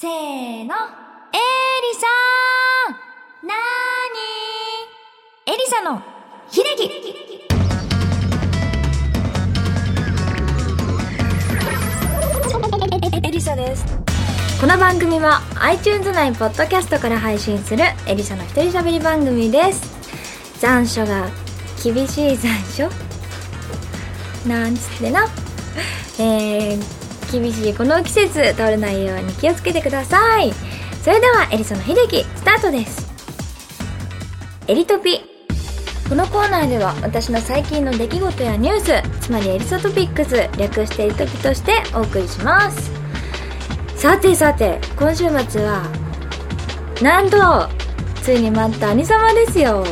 せーの、エリさんなーにエリサの秀樹エリサです。この番組は iTunes 内ポッドキャストから配信するエリサの一人喋り番組です。残暑が厳しい残暑なんつってな。えー、厳しいこの季節倒れないように気をつけてください。それではエリサの秀樹スタートです。エリトピ。このコーナーでは私の最近の出来事やニュースつまりエリサトピックス略してエリトピとしてお送りします。さてさて今週末はなんとついに待った兄様ですよ。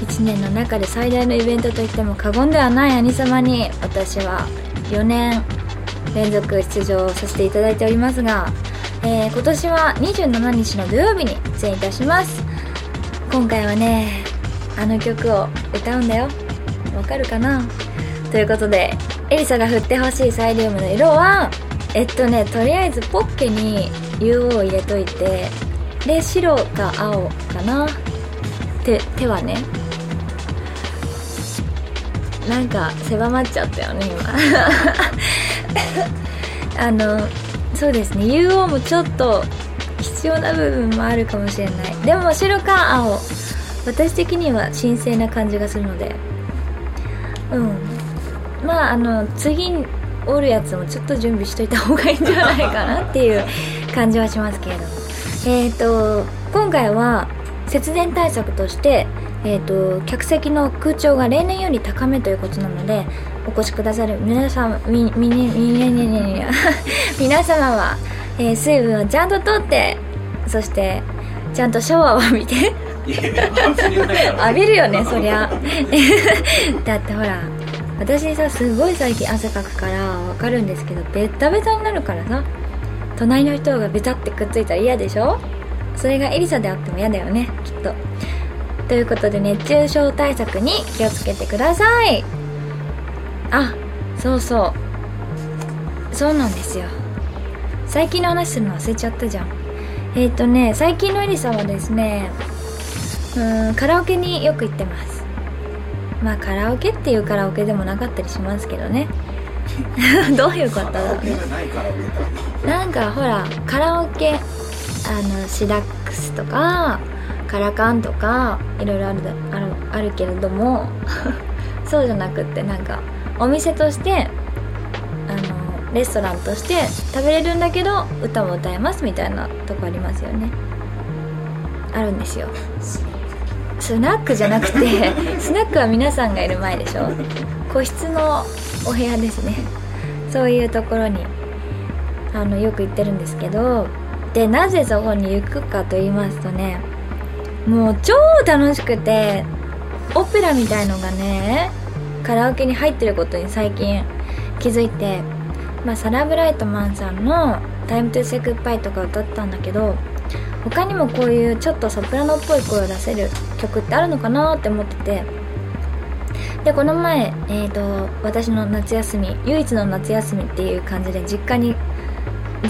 1年の中で最大のイベントといっても過言ではない兄様に私は4年連続出場させていただいておりますが、えー今年は27日の土曜日に出演いたします。今回はねあの曲を歌うんだよ。わかるかな？ということでエリサが振ってほしいサイリウムの色はえっとねとりあえずポッケに UO を入れといてで白か青かな？手手はねなんか狭まっちゃったよね今。あのそうですね。UO もちょっと必要な部分もあるかもしれない。でも白か青。私的には神聖な感じがするので。うん。まああの次に折るやつもちょっと準備しといた方がいいんじゃないかなっていう感じはしますけれども。えっ、と今回は節電対策としてえー、と客席の空調が例年より高めということなのでお越しくださる。皆様みみみみみみ 皆様は、えー水分をちゃんととってそしてちゃんとシャワーを浴びて。浴びるよねそりゃ。だってほら私さすごい最近汗かくからわかるんですけどベッタベタになるからさ隣の人がベタってくっついたら嫌でしょ？それがエリサであっても嫌だよねきっと。ということで熱中症対策に気をつけてくださいあそうそう。そうなんですよ。最近の話するの忘れちゃったじゃん。えっ、とね最近のエリサはですねうんカラオケによく行ってます。まあカラオケっていうカラオケでもなかったりしますけどね。どういうこと？だろうねなんかほらカラオケあのシダックスとかカラカンとかいろいろあるあるあるけれども そうじゃなくってなんかお店としてあのレストランとして食べれるんだけど歌も歌えますみたいなとこありますよね。あるんですよ。スナックじゃなくて スナックは皆さんがいる前でしょ。個室のお部屋ですね。そういうところにあのよく行ってるんですけどでなぜそこに行くかと言いますとねもう超楽しくてオペラみたいのがねカラオケに入ってることに最近気づいて、まあ、サラ・ブライトマンさんの「タイム・トゥ・セク・パイ」とか歌ったんだけど他にもこういうちょっとソプラノっぽい声を出せる曲ってあるのかなって思っててでこの前、えー、と私の夏休み唯一の夏休みっていう感じで実家に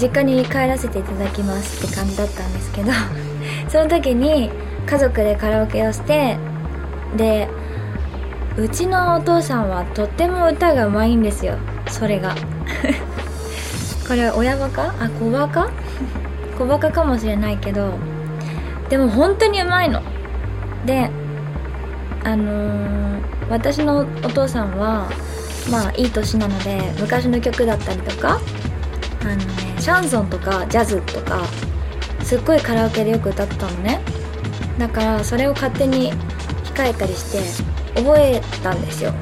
実家に帰らせていただきますって感じだったんですけど その時に家族でカラオケをしてでうちのお父さんはとっても歌がうまいんですよ。それが。これ親バカ？あ子バカ？小バカかもしれないけどでも本当にうまいの。であのー私のお父さんはまあいい年なので昔の曲だったりとかあのねシャンソンとかジャズとかすっごいカラオケでよく歌ってたのね。だからそれを勝手に控えたりして覚えたんですよ。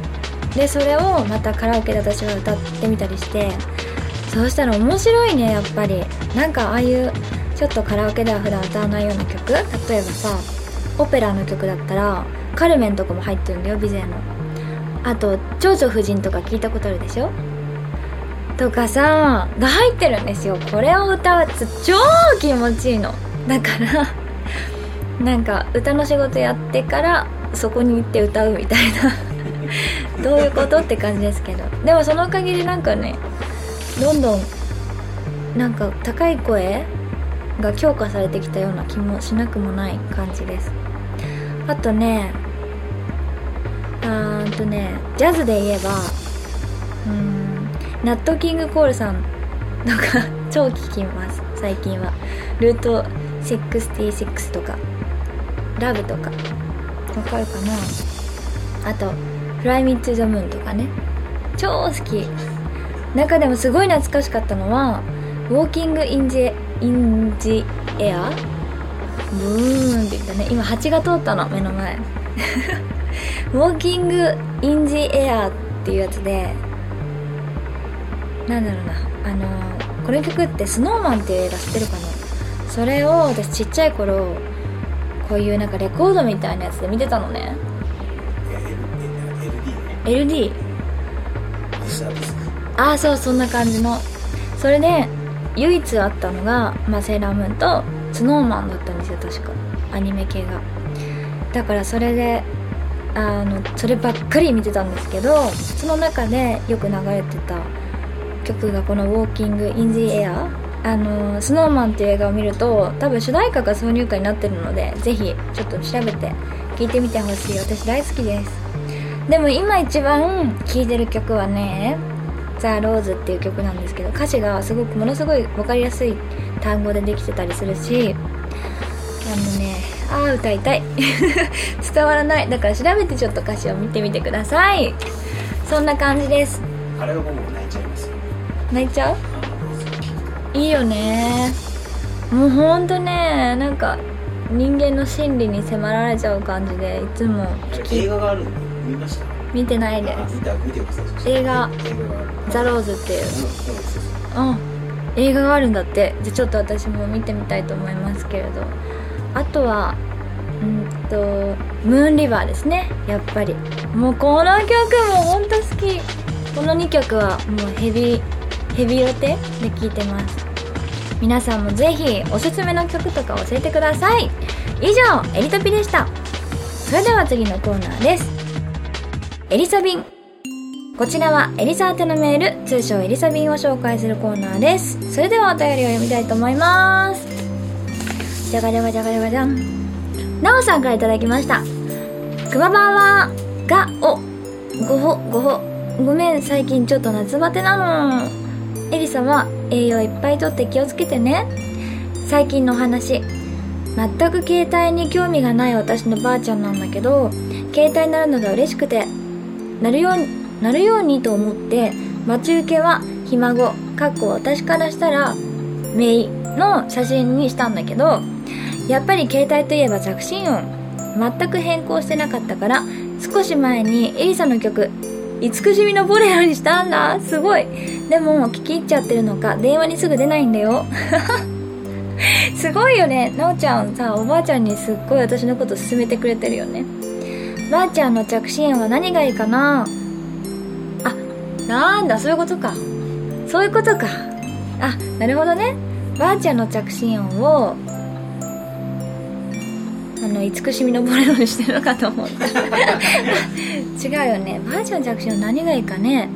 でそれをまたカラオケで私が歌ってみたりしてそうしたら面白いねやっぱり。なんかああいうちょっとカラオケでは普段歌わないような曲？例えばさオペラの曲だったらカルメンとかも入ってるんだよビゼの。あと長女夫人とか聞いたことあるでしょ？とかさが入ってるんですよ。これを歌うと超気持ちいいの。だからなんか歌の仕事やってからそこに行って歌うみたいな。どういうことって感じですけど。でもそのおかげでなんかねどんどんなんか高い声が強化されてきたような気もしなくもない感じです。あとねあーとねジャズで言えばうーんナットキングコールさんとか超聞きます。最近は。ルート66とかラブとか。わかるかな？あとフライミッツ・ザ・ムーンとかね。超好き。中でもすごい懐かしかったのはウォーキング・インジ・インジ・エアブーンって言ったね。今蜂が通ったの目の前。ウォーキング・インジ・エアっていうやつで。なんだろうな。あのー、この曲って「スノーマンっていう映画知ってるかな？それを私ちっちゃい頃こういうなんかレコードみたいなやつで見てたのね。LD? ああそうそんな感じの。それで唯一あったのが、まあ、セーラームーンとスノーマンだったんですよ確か。アニメ系が。だからそれであのそればっかり見てたんですけどその中でよく流れてた曲がこの「ウォーキング・イン・ジ・エア」あのスノーマンっていう映画を見ると多分主題歌が挿入歌になってるのでぜひちょっと調べて聴いてみてほしい。私大好きです。でも今一番聴いてる曲はね「ザ・ローズっていう曲なんですけど歌詞がすごくものすごい分かりやすい単語でできてたりするしあのねああ歌いたい。伝わらない。だから調べてちょっと歌詞を見てみてください。そんな感じです。あれは僕も泣いちゃいます泣いちゃう？いいよね。もうほんとねなんか人間の心理に迫られちゃう感じでいつも映画がある見ました？見てないであ見た。見てください。映画。映画がある「ザ・ローズっていう。うん映画があるんだって。じゃあちょっと私も見てみたいと思いますけれど。あとはうんと「ムーンリバー」ですね。やっぱり。もうこの曲もほんと好き。この2曲はもうヘビヘビロテ？で聴いてます。皆さんもぜひおすすめの曲とか教えてください。以上エリトピでした。それでは次のコーナーです。エリサビン。こちらはエリサ宛てのメール。通称エリサビンを紹介するコーナーです。それではお便りを読みたいと思います。じゃがじゃがじゃがじゃがじゃん。なおさんからいただきました。くまばんはがおごほごほ。ごめん最近ちょっと夏バテなの。エリサは栄養いっぱいとって気をつけてね。最近のお話。全く携帯に興味がない私のばあちゃんなんだけど携帯になるのが嬉しくてなるようになるようにと思って待ち受けはひ孫かっこ私からしたらメイの写真にしたんだけどやっぱり携帯といえば着信音。全く変更してなかったから少し前にエリサの曲「慈しみのボレロ」にしたんだ？すごい。でも聞き入っちゃってるのか？電話にすぐ出ないんだよ。すごいよね。なおちゃんさおばあちゃんにすっごい私のこと勧めてくれてるよね。ばあちゃんの着信音は何がいいかな？あなんだ？そういうことか。そういうことか。あなるほどね。ばあちゃんの着信音をあの慈しみのボレロにしてるのかと思った違うよね。ばあちゃんの着信音何がいいかね。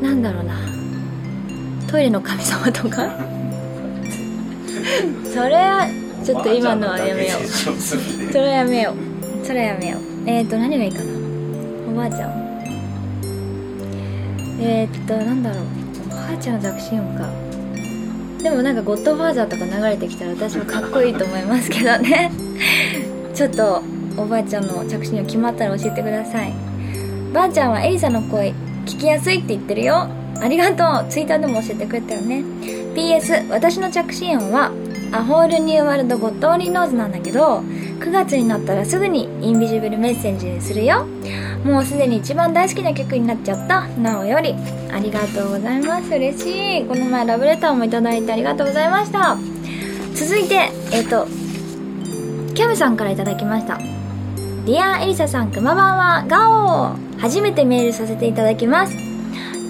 なんだろうな。トイレの神様とか？それはちょっと今のはやめよう。それはやめよう。それはやめよう。えっ、ー、と何がいいかな？おばあちゃん。えっ、ー、となんだろう。おばあちゃんの着信音かでもなんかゴッドファーザーとか流れてきたら私もかっこいいと思いますけどね。ちょっとおばあちゃんの着信音決まったら教えてください。ばあちゃんはエリサの声聞きやすいって言ってるよ。ありがとう。ツイッターでも教えてくれたよね。PS 私の着信音はアホールニューワールドゴッドオリーノーズなんだけど9月になったらすぐにインビジブルメッセージするよ。もうすでに一番大好きな曲になっちゃった。なおより。ありがとうございます。嬉しい。この前ラブレターもいただいてありがとうございました。続いてえっ、とキャムさんからいただきました。ディアエリサさんくまばんは。ガオー。初めてメールさせていただきます。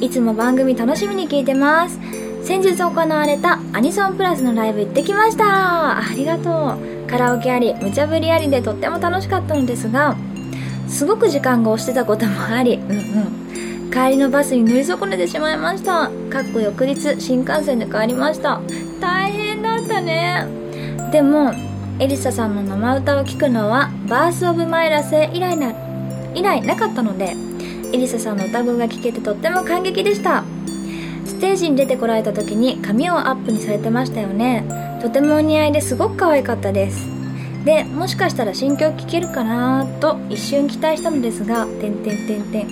いつも番組楽しみに聞いてます。先日行われたアニソンプラスのライブ行ってきました。ありがとう。カラオケあり無茶ぶりありでとっても楽しかったのですがすごく時間が押してたこともありうんうん。帰りのバスに乗り損ねてしまいました。かっこ翌日新幹線で帰りました。大変だったね。でもエリサさんの生歌を聴くのはバース・オブ・マイラス以来な以来なかったのでエリサさんの歌声が聴けてとっても感激でした。ステージに出てこられた時に髪をアップにされてましたよね。とてもお似合いですごく可愛かったです。でもしかしたら新曲聴けるかなと一瞬期待したのですが「てんてんてんてん」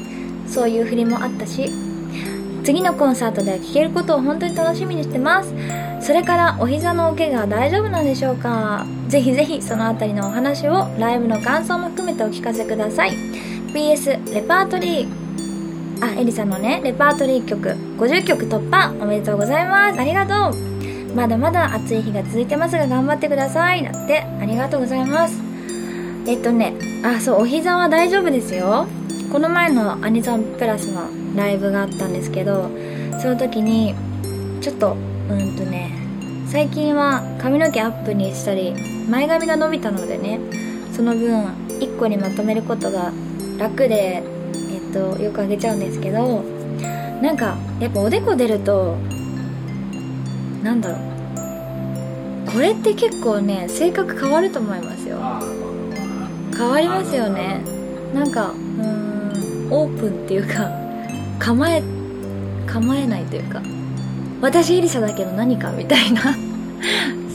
そういう振りもあったし次のコンサートでは聴けることを本当に楽しみにしてます。それからお膝のお怪我は大丈夫なんでしょうか。ぜひぜひそのあたりのお話をライブの感想も含めてお聞かせください。PS レパートリーあエリさんのねレパートリー曲50曲突破おめでとうございます。ありがとう。まだまだ暑い日が続いてますが頑張ってください。だってありがとうございます。えっとねあそうお膝は大丈夫ですよ。この前のアニソンプラスのライブがあったんですけどその時にちょっとうんとね最近は髪の毛アップにしたり前髪が伸びたのでねその分1個にまとめることが楽で、えっと、よくあげちゃうんですけどなんかやっぱおでこ出るとなんだろう。これって結構ね性格変わると思いますよ。変わりますよね。なんかうんオープンっていうか 構え構えないというか私エリサだけど何かみたいな。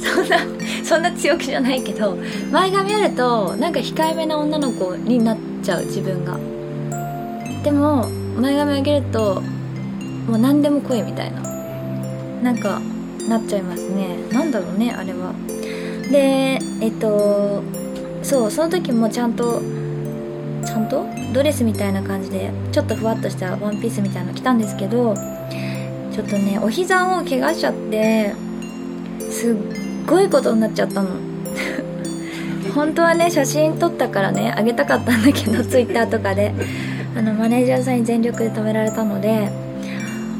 そんなそんな強気じゃないけど前髪あるとなんか控えめな女の子になっちゃう自分が。でも前髪上げるともう何でも来いみたいな。なんかなっちゃいますね。なんだろうねあれは。でえっとそうその時もちゃんとちゃんと？ドレスみたいな感じでちょっとふわっとしたワンピースみたいなの着たんですけどちょっとねお膝を怪我しちゃってすっごいことになっちゃったの。本当はね写真撮ったからねあげたかったんだけどツイッターとかで。あのマネージャーさんに全力で止められたので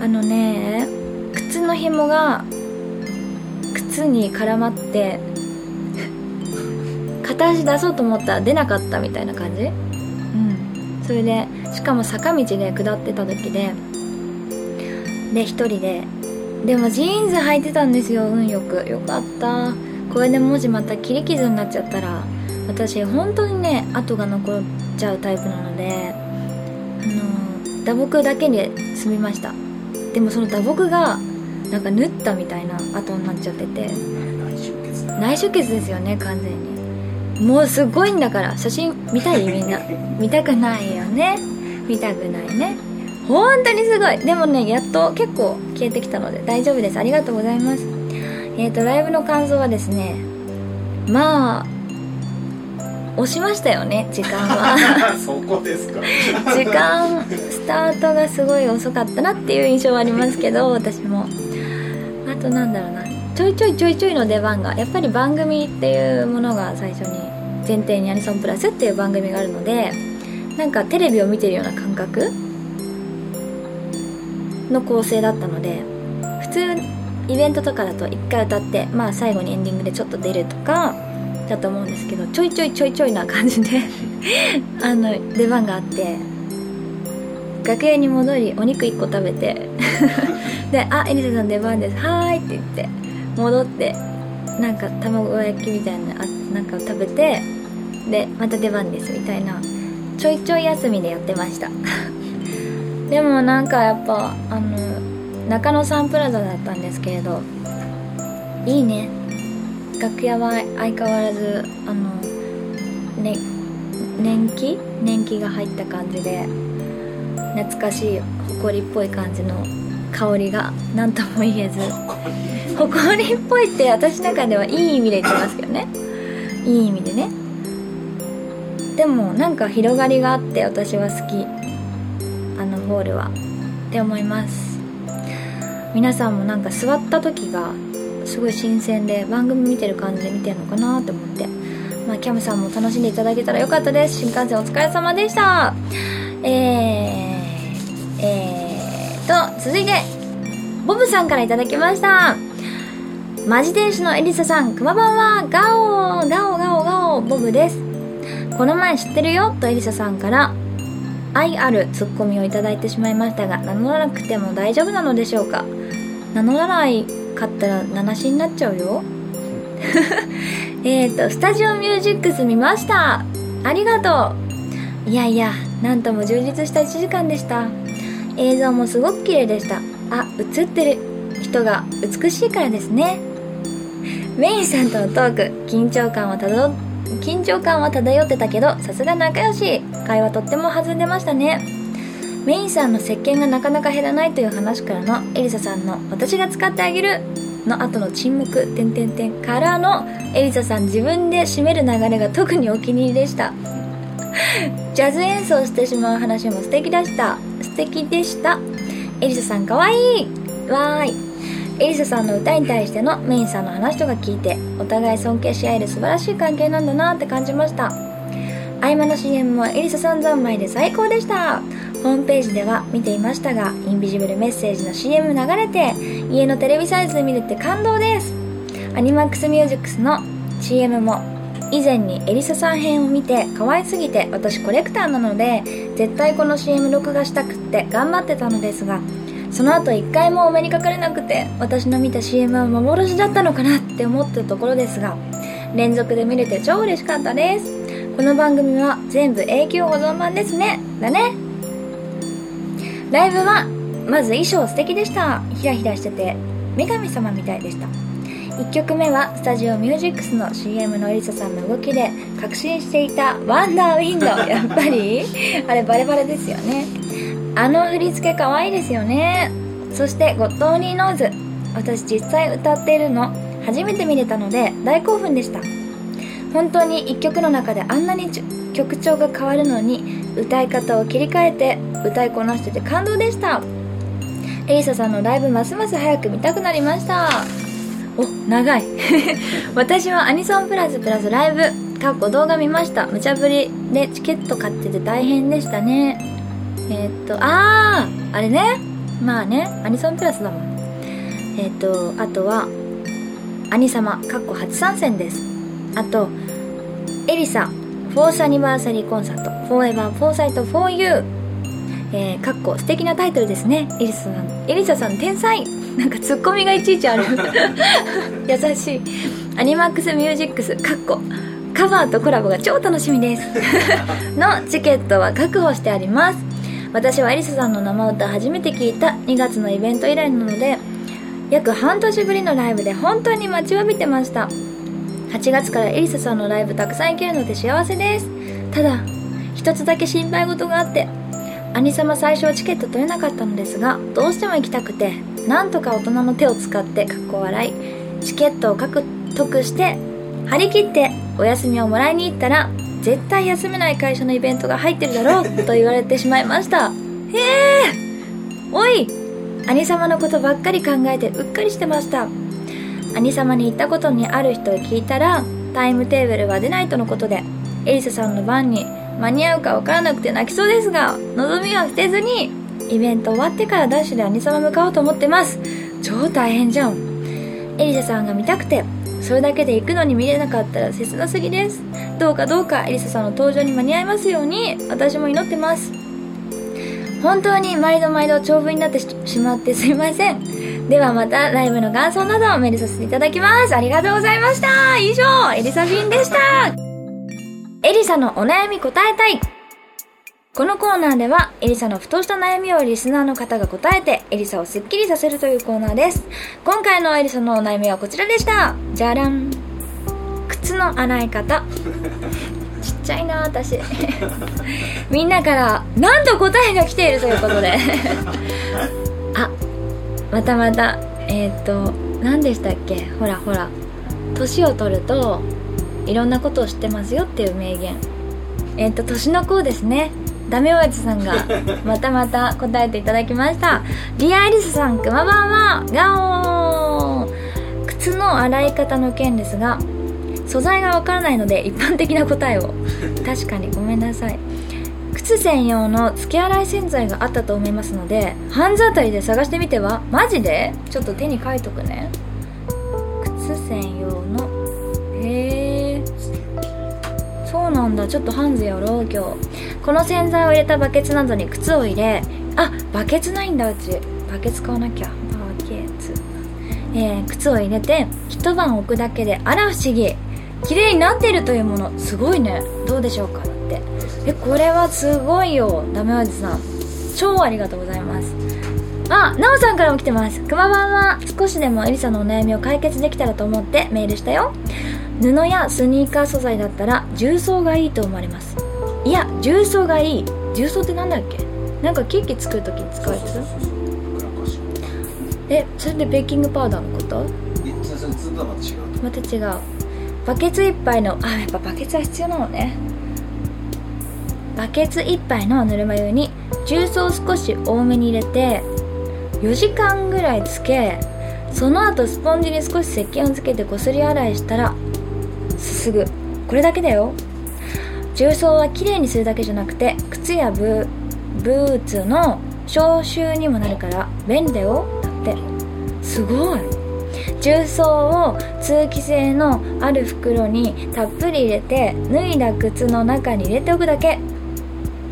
あのね靴の紐が靴に絡まって片足出そうと思ったら出なかったみたいな感じ？うん。それでしかも坂道で下ってた時でで一人ででもジーンズ履いてたんですよ運よく。よかった。これでもしまた切り傷になっちゃったら私本当にね跡が残っちゃうタイプなのであの打撲だけで済みました。でもその打撲がなんか縫ったみたいな跡になっちゃってて。内出血ですよね完全に。もうすごいんだから。写真見たいみんな。見たくないよね。見たくないね。本当にすごい。でもねやっと結構消えてきたので大丈夫です。ありがとうございます。えっ、とライブの感想はですね。まあ押しましたよね時間は。そこですか。時間スタートがすごい遅かったなっていう印象はありますけど私も。あとなんだろうな。ちょいちょいちょいちょいの出番がやっぱり番組っていうものが最初に前提にアニソンプラスっていう番組があるのでなんかテレビを見てるような感覚の構成だったので普通イベントとかだと1回歌ってまあ最後にエンディングでちょっと出るとかだと思うんですけどちょいちょいちょいちょいな感じで あの出番があって楽屋に戻りお肉1個食べて。で「あエリザさん出番です。はーい」って言って戻ってなんか卵焼きみたいなあなんか食べてでまた出番ですみたいなちょいちょい休みでやってました。でもなんかやっぱあの中野サンプラザだったんですけれどいいね。楽屋は相変わらずあのね年季？年季が入った感じで懐かしい埃っぽい感じの香りが何とも言えず。埃っぽいって私の中ではいい意味で言ってますけどね。いい意味でね。でもなんか広がりがあって私は好き。あのホールは。って思います。皆さんもなんか座った時がすごい新鮮で番組見てる感じで見てるのかなって思って。まあキャムさんも楽しんでいただけたらよかったです。新幹線お疲れ様でした。えー、えーと続いてボブさんからいただきました。マジ天使のエリサさん、くまばんは、ガオガオガオガオボブです。この前知ってるよとエリサさんから、愛あるツッコミをいただいてしまいましたが名乗らなくても大丈夫なのでしょうか。名乗らないかったら七しになっちゃうよ。えっとスタジオミュージックス見ました。ありがとう。いやいやなんとも充実した1時間でした。映像もすごく綺麗でした。あ映ってる。人が美しいからですね。メインさんとのトーク緊張感はたど緊張感は漂ってたけどさすが仲良し。会話とっても弾んでましたね。メインさんの石鹸がなかなか減らないという話からのエリサさんの「私が使ってあげる」の後の沈黙。点点点からのエリサさん自分で締める流れが特にお気に入りでした。ジャズ演奏してしまう話も素敵でした。素敵でした。エリサさんかわいい。わーい。エリサさんの歌に対してのメインさんの話とか聞いてお互い尊敬し合える素晴らしい関係なんだなって感じました。合間の CM もエリサさん三昧で最高でした。ホームページでは見ていましたがインビジブルメッセージの CM 流れて家のテレビサイズで見れて感動です。アニマックスミュージックスの CM も以前にエリサさん編を見て可愛すぎて私コレクターなので絶対この CM 録画したくって頑張ってたのですがその後一回もお目にかかれなくて私の見た CM は幻だったのかなって思ったところですが連続で見れて超嬉しかったです。この番組は全部永久保存版ですね。だね。ライブはまず衣装素敵でした。ヒラヒラしてて女神様みたいでした。1曲目はスタジオミュージックスの CM のエリサさんの動きで確信していた「ワンダーウィンド」やっぱり？あれバレバレですよね。あの振り付け可愛いですよね。そしてゴッドオニーノーズ。私実際歌っているの初めて見れたので大興奮でした。本当に1曲の中であんなに曲調が変わるのに歌い方を切り替えて歌いこなしてて感動でした。エリサさんのライブますます早く見たくなりましたお長い。私はアニソンプラスプラスライブかっこ動画見ました。無茶ぶりでチケット買ってて大変でしたね。えー、っとあああれね。まあねアニソンプラスだもん。え、っとあとは兄様かっこ初参戦です。あとエリサ 4th Anniversary Concert。フォーエバーフォーサイトフォーユー。えー、かっこ素敵なタイトルですね。エリサさんエリサさん天才。なんかツッコミがいちいちある。優しい。 ANIMAX MUSIX。かっこ。カバーとコラボが超楽しみです。のチケットは確保してあります。私はエリサさんの生歌初めて聞いた。2月のイベント以来なので約半年ぶりのライブで本当に待ちわびてました。8月からエリサさんのライブたくさん行けるので幸せです。ただ一つだけ心配事があって兄様最初はチケット取れなかったのですがどうしても行きたくてなんとか大人の手を使ってかっこ笑い。チケットを獲得して張り切ってお休みをもらいに行ったら絶対休めない会社のイベントが入ってるだろうと言われてしまいました。へえおい兄様のことばっかり考えてうっかりしてました。兄様に言ったことにある人を聞いたらタイムテーブルは出ないとのことでエリサさんの番に間に合うか分からなくて泣きそうですが望みは捨てずにイベント終わってからダッシュで兄様向かおうと思ってます。超大変じゃん。エリサさんが見たくてそれだけで行くのに見れなかったら切なすぎです。どうかどうかエリサさんの登場に間に合いますように私も祈ってます。本当に毎度毎度長文になってしまってすいません。ではまたライブの感想などをメールさせていただきます。ありがとうございました。以上エリサフィンでした。エリサのお悩み答えたい。このコーナーではエリサのふとした悩みをリスナーの方が答えてエリサをスッキリさせるというコーナーです。今回のエリサのお悩みはこちらでした。じゃらん。靴の洗い方。ちっちゃいな私。みんなからなんと答えが来ているということで。あまたまた。えっ、ー、と何でしたっけ？ほらほら。年を取るといろんなことを知ってますよっていう名言。えっ、ー、と年の子ですね。ダメおやつさんがまたまた答えていただきました。リアエリスさんくまばんはガオー靴の洗い方の件ですが素材がわからないので一般的な答えを。確かにごめんなさい。靴専用の付け洗い洗剤があったと思いますのでハンズあたりで探してみては？マジで？ちょっと手に書いとくね。靴専用の。へえそうなんだ。ちょっとハンズやろう今日この洗剤を入れたバケツなどに靴を入れあバケツないんだうち。バケツ買わなきゃ。バケツ。えー、靴を入れて一晩置くだけであら不思議。綺麗になっているというもの。すごいね。どうでしょうかって。えこれはすごいよ。ダメおじさん。超ありがとうございます。あ、なおさんからも来てます。くまばんは。少しでもエリサのお悩みを解決できたらと思ってメールしたよ。布やスニーカー素材だったら重曹がいいと思われます。いや、重曹がいい。重曹ってなんだっけ？なんかケーキ作るときに使うやつ？え、それでベーキングパウダーのこと？また違う。バケツ1杯の、あ、やっぱバケツは必要なのね。バケツ1杯のぬるま湯に重曹を少し多めに入れて4時間ぐらいつけその後スポンジに少し石鹸をつけてこすり洗いしたらすすぐ。これだけだよ重曹はきれいにするだけじゃなくて靴やブブーツの消臭にもなるから便利だよだって。すごい。重曹を通気性のある袋にたっぷり入れて脱いだ靴の中に入れておくだけ。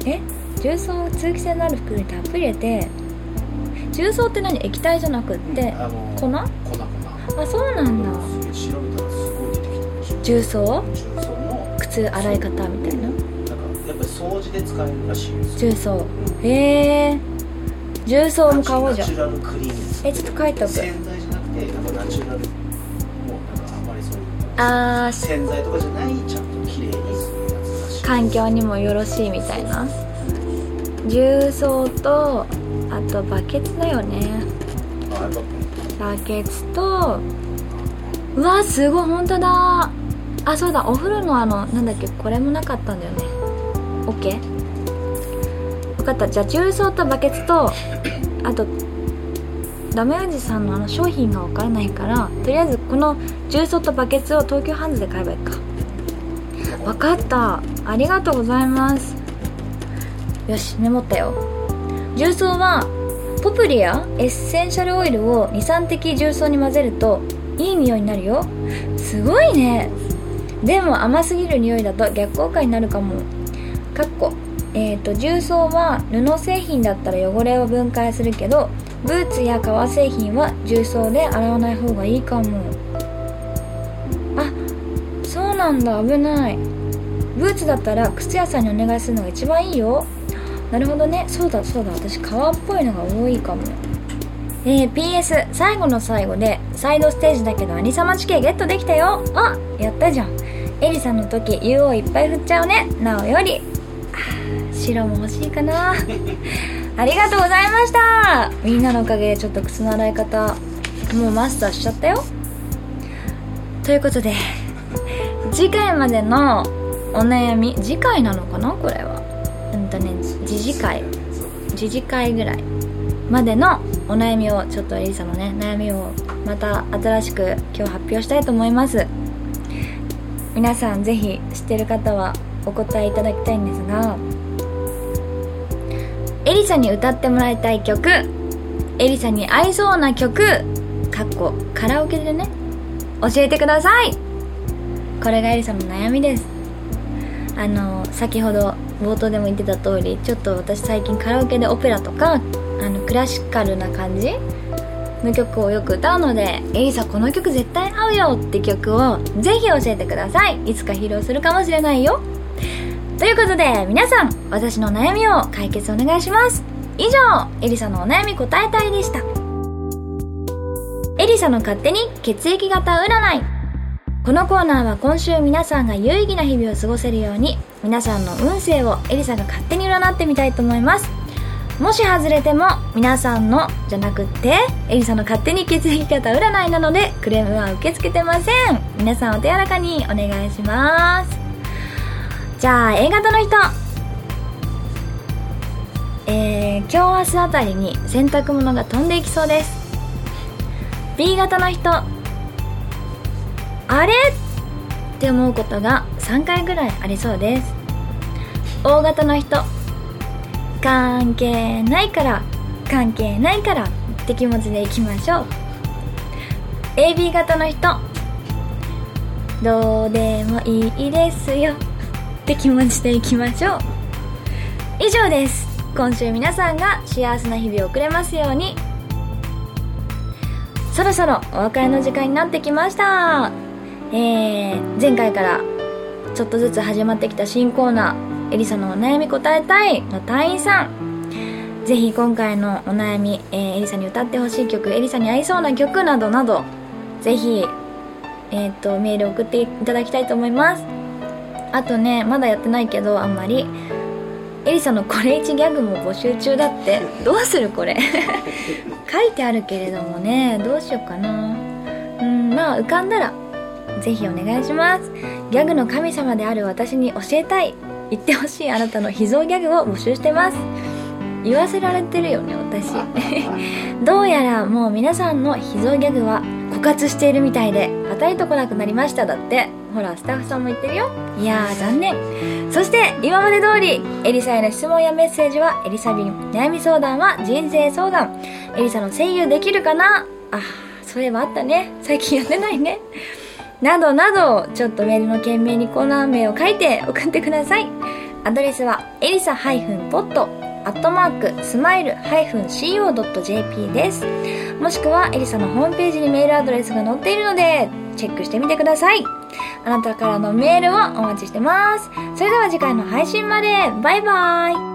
え？重曹を通気性のある袋にたっぷり入れて重曹って何？液体じゃなくって、粉？粉粉。あそうなんだ。重曹重曹の靴洗い方みたいな？なんかやっぱり掃除で使えるらしいです重曹、へえ。重曹も買おうじゃん。ナチュラルクリーンえちょっと書いておく洗剤じゃなくてなんかナチュラルもうなんかあんまりそういうああ洗剤とかじゃないちゃんと綺麗にするやつらしい。環境にもよろしいみたいな。重曹とあとバケツだよね。バケツとうわすごい本当だあそうだ。お風呂のあのなんだっけ？これもなかったんだよね。OK? 分かった。じゃあ重曹とバケツと あとダメおじさんのあの商品が分からないからとりあえずこの重曹とバケツを東京ハンズで買えばいいか。分かった。ありがとうございます。よしメモったよ。重曹はポプリやエッセンシャルオイルを23滴重曹に混ぜるといい匂いになるよ。すごいねでも甘すぎる匂いだと逆効果になるかも。かっこ。えっ、ー、と重曹は布製品だったら汚れを分解するけどブーツや革製品は重曹で洗わない方がいいかも。あそうなんだ。危ない。ブーツだったら靴屋さんにお願いするのが一番いいよ。なるほどね。そうだそうだ。私革っぽいのが多いかも。えー、PS 最後の最後でサイドステージだけど兄様地形ゲットできたよ。あやったじゃん。エリさんの時 UO いっぱい振っちゃうね。なおより。白も欲しいかな。ありがとうございました。みんなのおかげでちょっと靴の洗い方もうマスターしちゃったよ。ということで次回までのお悩み次回なのかな？これは。うんとね次次回。次次回ぐらい。までのお悩みをちょっとエリサのね悩みをまた新しく今日発表したいと思います。皆さんぜひ知ってる方はお答えいただきたいんですがエリサに歌ってもらいたい曲エリサに合いそうな曲かっこカラオケでね教えてください。これがエリサの悩みです。あの先ほど冒頭でも言ってた通りちょっと私最近カラオケでオペラとかあのクラシカルな感じの曲をよく歌うので「エリサこの曲絶対合うよ」って曲をぜひ教えてください。いつか披露するかもしれないよ。ということで皆さん私の悩みを解決お願いします。以上エリサのお悩み答えたいでした。エリサの勝手に血液型占い。このコーナーは今週皆さんが有意義な日々を過ごせるように皆さんの運勢をエリさんが勝手に占ってみたいと思います。もし外れても皆さんのじゃなくってエリさんの勝手に血液型占いなのでクレームは受け付けてません。皆さんお手柔らかにお願いします。じゃあ A 型の人。えー、今日明日あたりに洗濯物が飛んでいきそうです。B 型の人。あれ？って思うことが3回ぐらいありそうです。O 型の人。関係ないから関係ないからって気持ちでいきましょう。AB 型の人どうでもいいですよって気持ちでいきましょう。以上です。今週皆さんが幸せな日々を送れますように。そろそろお別れの時間になってきました。えー、前回からちょっとずつ始まってきた新コーナー「エリサのお悩み答えたい」の隊員さん。ぜひ今回のお悩み、えー、エリサに歌ってほしい曲エリサに合いそうな曲などなどぜひえっ、ー、とメール送っていただきたいと思います。あとねまだやってないけどあんまりエリサのこれ1ギャグも募集中だってどうするこれ？書いてあるけれどもねどうしようかな。うんまあ浮かんだらぜひお願いします。ギャグの神様である私に教えたい。言ってほしいあなたの秘蔵ギャグを募集してます。言わせられてるよね私。どうやらもう皆さんの秘蔵ギャグは枯渇しているみたいで当たりとこなくなりましただって。ほらスタッフさんも言ってるよ。いやー残念。そして今まで通りエリサへの質問やメッセージはエリサビン悩み相談は人生相談。エリサの声優できるかな？あそういえばあったね。最近やってないねなどなどちょっとメールの件名にコーナー名を書いて送ってください。アドレスはエリサ -pod アットマークスマイル -co.jp です。もしくはエリサのホームページにメールアドレスが載っているのでチェックしてみてください。あなたからのメールをお待ちしてます。それでは次回の配信まで。バイバイ。